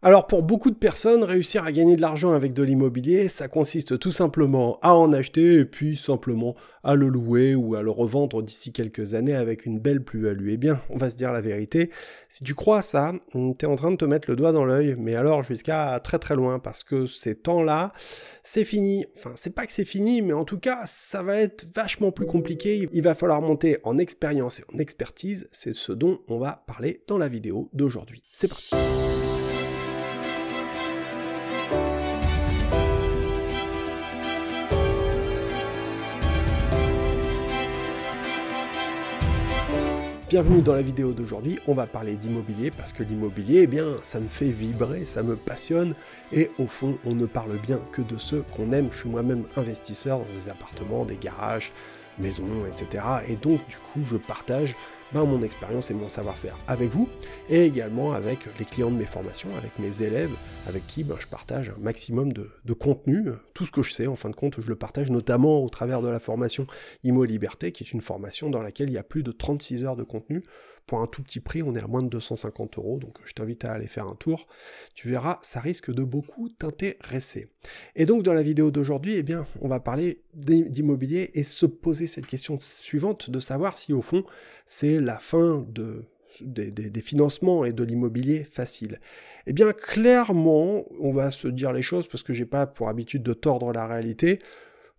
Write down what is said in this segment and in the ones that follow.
Alors pour beaucoup de personnes, réussir à gagner de l'argent avec de l'immobilier, ça consiste tout simplement à en acheter et puis simplement à le louer ou à le revendre d'ici quelques années avec une belle plus-value. Eh bien, on va se dire la vérité, si tu crois ça, tu es en train de te mettre le doigt dans l'œil, mais alors jusqu'à très très loin parce que ces temps-là, c'est fini. Enfin, c'est pas que c'est fini, mais en tout cas, ça va être vachement plus compliqué. Il va falloir monter en expérience et en expertise, c'est ce dont on va parler dans la vidéo d'aujourd'hui. C'est parti. Bienvenue dans la vidéo d'aujourd'hui, on va parler d'immobilier parce que l'immobilier, eh bien, ça me fait vibrer, ça me passionne et au fond, on ne parle bien que de ceux qu'on aime. Je suis moi-même investisseur dans des appartements, des garages, maisons, etc. Et donc, du coup, je partage ben, mon expérience et mon savoir-faire avec vous et également avec les clients de mes formations, avec mes élèves, avec qui ben, je partage un maximum de, de, contenu. Tout ce que je sais, en fin de compte, je le partage notamment au travers de la formation Imo Liberté, qui est une formation dans laquelle il y a plus de 36 heures de contenu pour un tout petit prix, on est à moins de 250 euros, donc je t'invite à aller faire un tour. Tu verras, ça risque de beaucoup t'intéresser. Et donc dans la vidéo d'aujourd'hui, eh bien, on va parler d'immobilier et se poser cette question suivante de savoir si au fond c'est la fin de des, des, financements et de l'immobilier facile Eh bien, clairement, on va se dire les choses parce que j'ai pas pour habitude de tordre la réalité.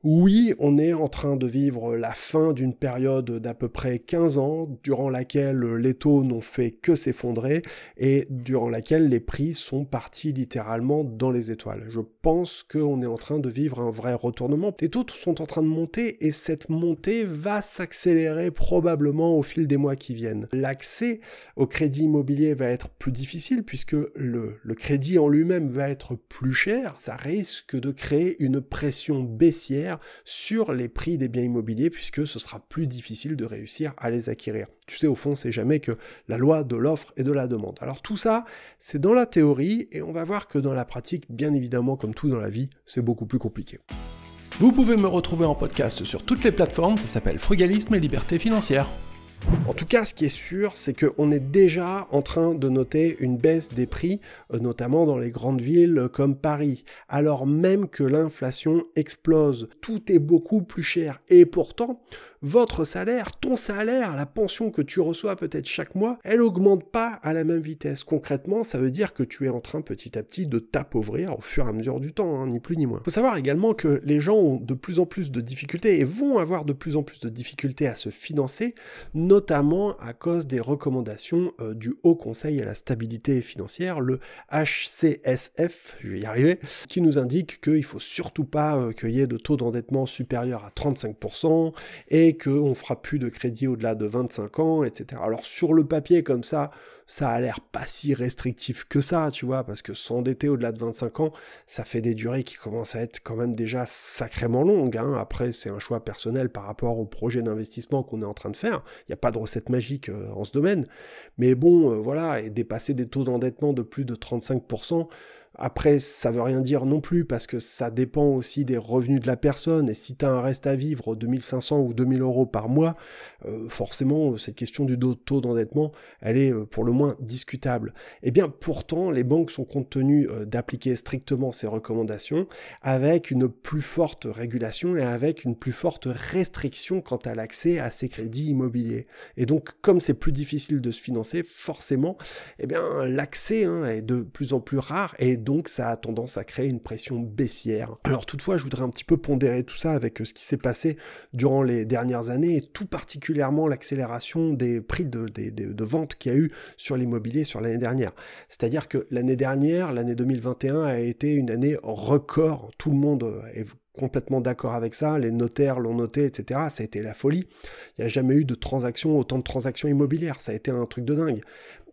Oui, on est en train de vivre la fin d'une période d'à peu près 15 ans, durant laquelle les taux n'ont fait que s'effondrer et durant laquelle les prix sont partis littéralement dans les étoiles. Je pense qu'on est en train de vivre un vrai retournement. Les taux sont en train de monter et cette montée va s'accélérer probablement au fil des mois qui viennent. L'accès au crédit immobilier va être plus difficile puisque le, le crédit en lui-même va être plus cher. Ça risque de créer une pression baissière sur les prix des biens immobiliers puisque ce sera plus difficile de réussir à les acquérir. Tu sais, au fond, c'est jamais que la loi de l'offre et de la demande. Alors tout ça, c'est dans la théorie et on va voir que dans la pratique, bien évidemment, comme tout dans la vie, c'est beaucoup plus compliqué. Vous pouvez me retrouver en podcast sur toutes les plateformes, ça s'appelle Frugalisme et Liberté financière. En tout cas, ce qui est sûr, c'est qu'on est déjà en train de noter une baisse des prix, euh, notamment dans les grandes villes comme Paris, alors même que l'inflation explose. Tout est beaucoup plus cher. Et pourtant, votre salaire, ton salaire, la pension que tu reçois peut-être chaque mois, elle augmente pas à la même vitesse. Concrètement, ça veut dire que tu es en train petit à petit de t'appauvrir au fur et à mesure du temps, hein, ni plus ni moins. Il faut savoir également que les gens ont de plus en plus de difficultés et vont avoir de plus en plus de difficultés à se financer, notamment à cause des recommandations euh, du Haut Conseil à la stabilité financière, le HCSF, je vais qui nous indique qu'il faut surtout pas euh, qu'il y ait de taux d'endettement supérieur à 35% et qu'on fera plus de crédit au-delà de 25 ans, etc. Alors sur le papier comme ça, ça a l'air pas si restrictif que ça, tu vois, parce que s'endetter au-delà de 25 ans, ça fait des durées qui commencent à être quand même déjà sacrément longues. Hein. Après, c'est un choix personnel par rapport au projet d'investissement qu'on est en train de faire. Il n'y a pas de recette magique euh, en ce domaine. Mais bon, euh, voilà, et dépasser des taux d'endettement de plus de 35%, après, ça veut rien dire non plus parce que ça dépend aussi des revenus de la personne. Et si tu as un reste à vivre 2500 ou 2000 euros par mois, euh, forcément, cette question du taux d'endettement, elle est euh, pour le moins discutable. Eh bien, pourtant, les banques sont contenues euh, d'appliquer strictement ces recommandations avec une plus forte régulation et avec une plus forte restriction quant à l'accès à ces crédits immobiliers. Et donc, comme c'est plus difficile de se financer, forcément, eh bien, l'accès hein, est de plus en plus rare et donc ça a tendance à créer une pression baissière. Alors toutefois, je voudrais un petit peu pondérer tout ça avec euh, ce qui s'est passé durant les dernières années et tout particulièrement l'accélération des prix de, vente qu'il y a eu sur l'immobilier sur l'année dernière. C'est-à-dire que l'année dernière, l'année 2021 a été une année record. Tout le monde euh, est complètement d'accord avec ça, les notaires l'ont noté, etc. Ça a été la folie. Il n'y a jamais eu de transactions, autant de transactions immobilières. Ça a été un truc de dingue.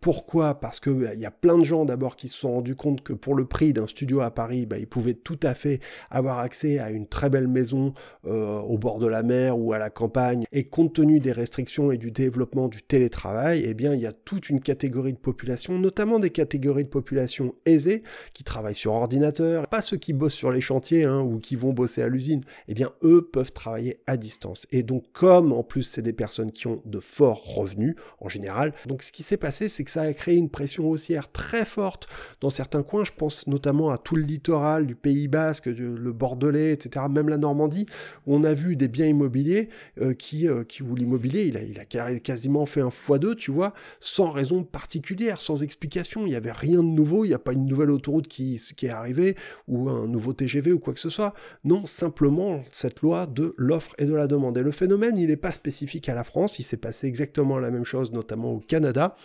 Pourquoi? Parce qu'il bah, y a plein de gens d'abord qui se sont rendus compte que pour le prix d'un studio à Paris, bah, ils pouvaient tout à fait avoir accès à une très belle maison euh, au bord de la mer ou à la campagne. Et compte tenu des restrictions et du développement du télétravail, eh bien il y a toute une catégorie de population, notamment des catégories de population aisées, qui travaillent sur ordinateur, pas ceux qui bossent sur les chantiers hein, ou qui vont bosser à l'usine. Eh bien, eux peuvent travailler à distance. Et donc, comme en plus, c'est des personnes qui ont de forts revenus en général, donc ce qui s'est passé, c'est ça a créé une pression haussière très forte dans certains coins. Je pense notamment à tout le littoral du Pays Basque, le Bordelais, etc., même la Normandie, où on a vu des biens immobiliers euh, qui, euh, qui, où l'immobilier, il a, il a quasiment fait un x2, tu vois, sans raison particulière, sans explication. Il n'y avait rien de nouveau, il n'y a pas une nouvelle autoroute qui, qui est arrivée, ou un nouveau TGV ou quoi que ce soit. Non, simplement cette loi de l'offre et de la demande. Et le phénomène, il n'est pas spécifique à la France, il s'est passé exactement la même chose, notamment au Canada,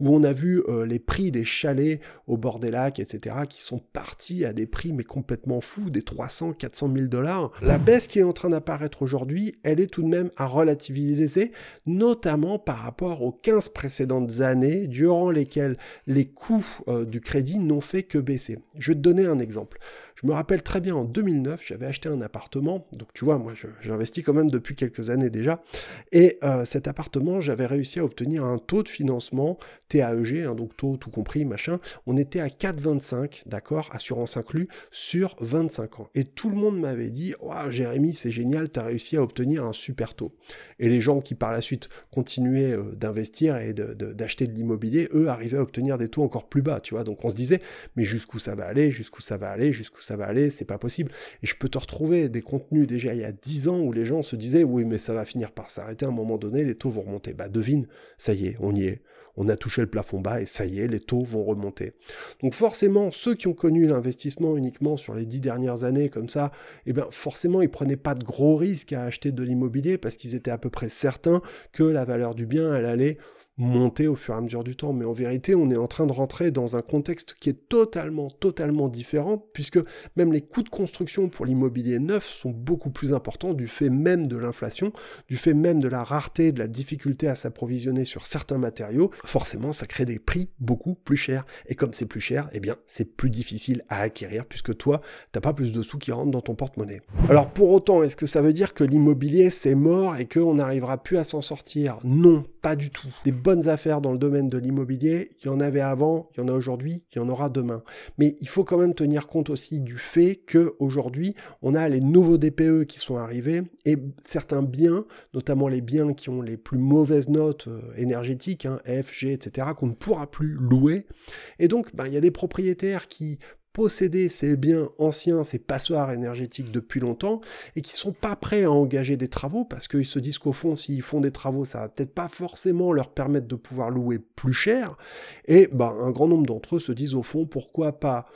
où on a vu euh, les prix des chalets au bord des lacs, etc., qui sont partis à des prix mais complètement fous, des 300, 400 000 dollars. La baisse qui est en train d'apparaître aujourd'hui, elle est tout de même à relativiser, notamment par rapport aux 15 précédentes années durant lesquelles les coûts euh, du crédit n'ont fait que baisser. Je vais te donner un exemple. Je me rappelle très bien en 2009, j'avais acheté un appartement, donc tu vois, moi j'investis quand même depuis quelques années déjà, et euh, cet appartement, j'avais réussi à obtenir un taux de financement TAEG, hein, donc taux tout compris, machin, on était à 4,25, d'accord, assurance inclus, sur 25 ans. Et tout le monde m'avait dit, oh, Jérémy, c'est génial, tu as réussi à obtenir un super taux. Et les gens qui par la suite continuaient euh, d'investir et d'acheter de, l'immobilier, eux arrivaient à obtenir des taux encore plus bas, tu vois. Donc on se disait, mais jusqu'où ça va aller, jusqu'où ça va aller, jusqu'où ça va aller, c'est pas possible. Et je peux te retrouver des contenus déjà il y a 10 ans où les gens se disaient, oui, mais ça va finir par s'arrêter à un moment donné, les taux vont remonter. Bah devine, ça y est, on y est on a touché le plafond bas et ça y est, les taux vont remonter. Donc forcément, ceux qui ont connu l'investissement uniquement sur les dix dernières années comme ça, eh bien forcément, ils prenaient pas de gros risques à acheter de l'immobilier parce qu'ils étaient à peu près certains que la valeur du bien, elle allait monter au fur et à mesure du temps. Mais en vérité, on est en train de rentrer dans un contexte qui est totalement, totalement différent, puisque même les coûts de construction pour l'immobilier neuf sont beaucoup plus importants du fait même de l'inflation, du fait même de la rareté, de la difficulté à s'approvisionner sur certains matériaux. Forcément, ça crée des prix beaucoup plus chers. Et comme c'est plus cher, eh bien, c'est plus difficile à acquérir, puisque toi, t'as pas plus de sous qui rentrent dans ton porte-monnaie. Alors pour autant, est-ce que ça veut dire que l'immobilier c'est mort et qu'on n'arrivera plus à s'en sortir? Non, pas du tout. Des bonnes affaires dans le domaine de l'immobilier, il y en avait avant, il y en a aujourd'hui, il y en aura demain. Mais il faut quand même tenir compte aussi du fait que aujourd'hui, on a les nouveaux DPE qui sont arrivés et certains biens, notamment les biens qui ont les plus mauvaises notes euh, énergétiques, hein, F, etc., qu'on ne pourra plus louer. Et donc, ben, il y a des propriétaires qui posséder ces biens anciens, ces passoires énergétiques depuis longtemps, et qui sont pas prêts à engager des travaux, parce qu'ils se disent qu'au fond, s'ils font des travaux, ça va peut-être pas forcément leur permettre de pouvoir louer plus cher, et ben, un grand nombre d'entre eux se disent au fond, pourquoi pas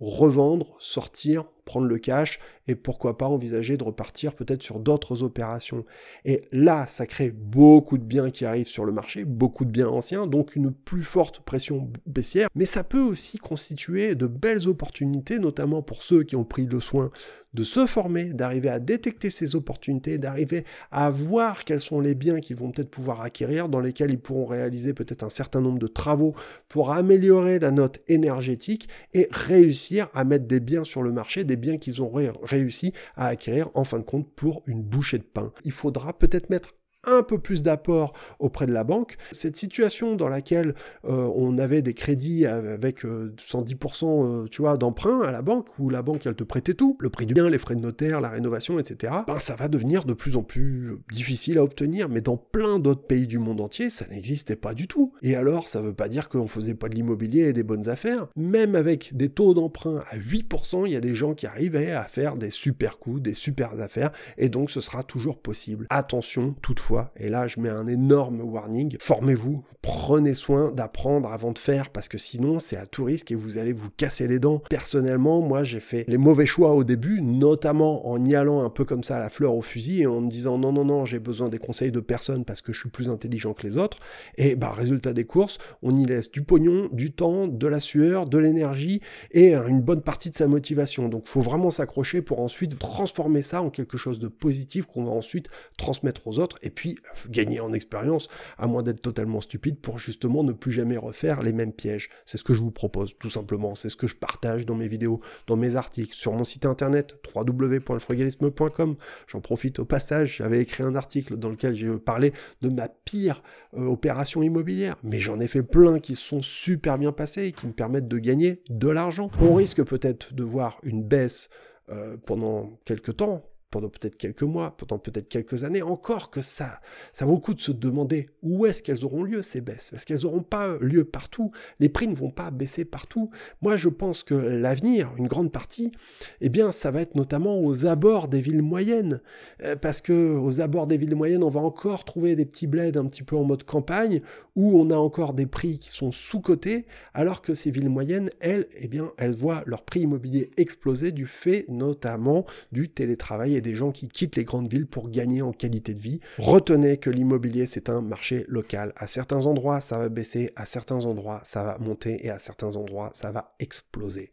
revendre, sortir, prendre le cash et pourquoi pas envisager de repartir peut-être sur d'autres opérations. Et là, ça crée beaucoup de biens qui arrivent sur le marché, beaucoup de biens anciens, donc une plus forte pression baissière, mais ça peut aussi constituer de belles opportunités, notamment pour ceux qui ont pris le soin de se former, d'arriver à détecter ces opportunités, d'arriver à voir quels sont les biens qu'ils vont peut-être pouvoir acquérir, dans lesquels ils pourront réaliser peut-être un certain nombre de travaux pour améliorer la note énergétique et réussir à mettre des biens sur le marché, des biens qu'ils ont réussi à acquérir en fin de compte pour une bouchée de pain. Il faudra peut-être mettre un peu plus d'apport auprès de la banque. Cette situation dans laquelle euh, on avait des crédits avec 110% euh, euh, tu vois, d'emprunt à la banque, où la banque elle te prêtait tout, le prix du bien, les frais de notaire, la rénovation, etc., ben, ça va devenir de plus en plus difficile à obtenir. Mais dans plein d'autres pays du monde entier, ça n'existait pas du tout. Et alors, ça veut pas dire qu'on faisait pas de l'immobilier et des bonnes affaires. Même avec des taux d'emprunt à 8%, il y a des gens qui arrivaient à faire des super coups, des super affaires, et donc ce sera toujours possible. Attention, toutefois, et là je mets un énorme warning, formez-vous, prenez soin d'apprendre avant de faire, parce que sinon c'est à tout risque et vous allez vous casser les dents. Personnellement, moi j'ai fait les mauvais choix au début, notamment en y allant un peu comme ça à la fleur au fusil et en me disant non, non, non, j'ai besoin des conseils de personne parce que je suis plus intelligent que les autres. Et bah résultat des courses, on y laisse du pognon, du temps, de la sueur, de l'énergie et une bonne partie de sa motivation. Donc faut vraiment s'accrocher pour ensuite transformer ça en quelque chose de positif qu'on va ensuite transmettre aux autres et puis gagner en expérience, à moins d'être totalement stupide, pour justement ne plus jamais refaire les mêmes pièges. C'est ce que je vous propose, tout simplement. C'est ce que je partage dans mes vidéos, dans mes articles, sur mon site internet www.frugalisme.com. J'en profite au passage, j'avais écrit un article dans lequel j'ai parlé de ma pire euh, opération immobilière, mais j'en ai fait plein qui sont super bien passés et qui me permettent de gagner de l'argent. On risque peut-être de voir une baisse euh, pendant quelques temps, pendant peut-être quelques mois, pendant peut-être quelques années, encore que ça, ça vaut le coup de se demander où est-ce qu'elles auront lieu ces baisses, parce qu'elles n'auront pas lieu partout, les prix ne vont pas baisser partout. Moi je pense que l'avenir, une grande partie, eh bien ça va être notamment aux abords des villes moyennes, euh, parce que aux abords des villes moyennes, on va encore trouver des petits bleds un petit peu en mode campagne, où on a encore des prix qui sont sous-cotés, alors que ces villes moyennes, elles, eh bien elles voient leur prix immobilier exploser du fait notamment du télétravail et des gens qui quittent les grandes villes pour gagner en qualité de vie. Retenez que l'immobilier, c'est un marché local. À certains endroits, ça va baisser, à certains endroits, ça va monter et à certains endroits, ça va exploser.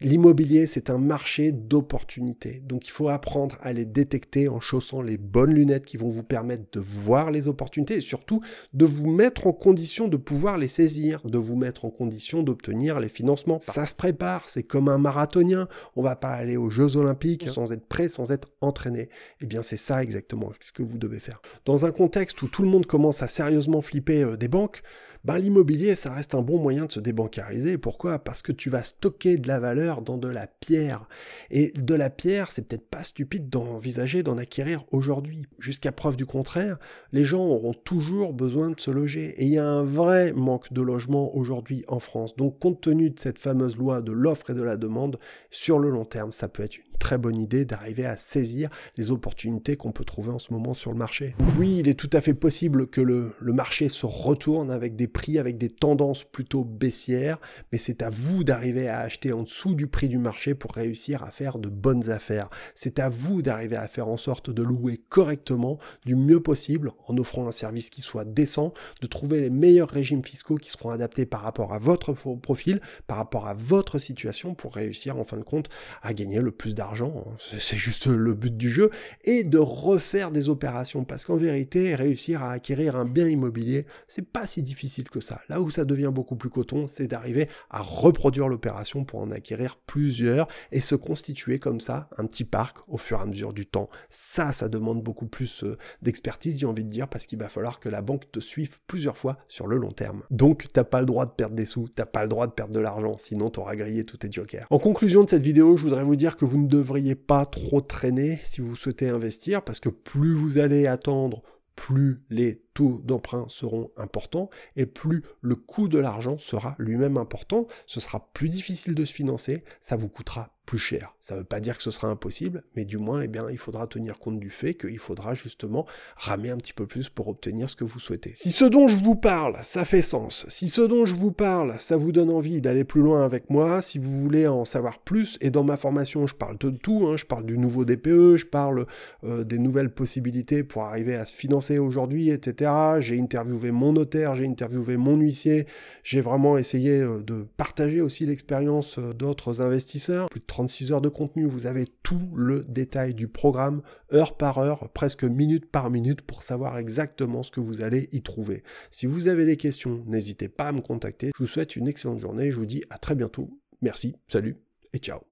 L'immobilier, c'est un marché d'opportunités. Donc il faut apprendre à les détecter en chaussant les bonnes lunettes qui vont vous permettre de voir les opportunités et surtout de vous mettre en condition de pouvoir les saisir, de vous mettre en condition d'obtenir les financements. Ça se prépare, c'est comme un marathonien. On va pas aller aux Jeux Olympiques sans être prêt, sans être entraîner. Eh bien, c'est ça exactement ce que vous devez faire. Dans un contexte où tout le monde commence à sérieusement flipper euh, des banques, ben, l'immobilier, ça reste un bon moyen de se débancariser. Pourquoi? Parce que tu vas stocker de la valeur dans de la pierre. Et de la pierre, c'est peut-être pas stupide d'envisager d'en acquérir aujourd'hui. Jusqu'à preuve du contraire, les gens auront toujours besoin de se loger. Et il y a un vrai manque de logement aujourd'hui en France. Donc, compte tenu de cette fameuse loi de l'offre et de la demande, sur le long terme, ça peut être une très bonne idée d'arriver à saisir les opportunités qu'on peut trouver en ce moment sur le marché. Oui, il est tout à fait possible que le, le marché se retourne avec des prix, avec des tendances plutôt baissières, mais c'est à vous d'arriver à acheter en dessous du prix du marché pour réussir à faire de bonnes affaires. C'est à vous d'arriver à faire en sorte de louer correctement, du mieux possible, en offrant un service qui soit décent, de trouver les meilleurs régimes fiscaux qui seront adaptés par rapport à votre profil, par rapport à votre situation pour réussir en fin de compte à gagner le plus d'argent argent, hein. c'est juste le but du jeu, et de refaire des opérations. Parce qu'en vérité, réussir à acquérir un bien immobilier, c'est pas si difficile que ça. Là où ça devient beaucoup plus coton, c'est d'arriver à reproduire l'opération pour en acquérir plusieurs et se constituer comme ça un petit parc au fur et à mesure du temps. Ça, ça demande beaucoup plus euh, d'expertise, j'ai envie de dire, parce qu'il va falloir que la banque te suive plusieurs fois sur le long terme. Donc, t'as pas le droit de perdre des sous, t'as pas le droit de perdre de l'argent, sinon t'auras grillé tous tes jokers. En conclusion de cette vidéo, je voudrais vous dire que vous ne devriez pas trop traîner si vous souhaitez investir, parce que plus vous allez attendre, plus les taux d'emprunt seront importants et plus le coût de l'argent sera lui-même important. Ce sera plus difficile de se financer, ça vous coûtera plus cher. Ça ne veut pas dire que ce sera impossible, mais du moins, eh bien, il faudra tenir compte du fait qu'il faudra justement ramer un petit peu plus pour obtenir ce que vous souhaitez. Si ce dont je vous parle, ça fait sens, si ce dont je vous parle, ça vous donne envie d'aller plus loin avec moi, si vous voulez en savoir plus, et dans ma formation, je parle de tout, hein, je parle du nouveau DPE, je parle euh, des nouvelles possibilités pour arriver à se financer aujourd'hui, etc. J'ai interviewé mon notaire, j'ai interviewé mon huissier, j'ai vraiment essayé euh, de partager aussi l'expérience euh, d'autres investisseurs. Plus de 36 heures de contenu, vous avez tout le détail du programme, heure par heure, presque minute par minute, pour savoir exactement ce que vous allez y trouver. Si vous avez des questions, n'hésitez pas à me contacter. Je vous souhaite une excellente journée, je vous dis à très bientôt. Merci, salut et ciao.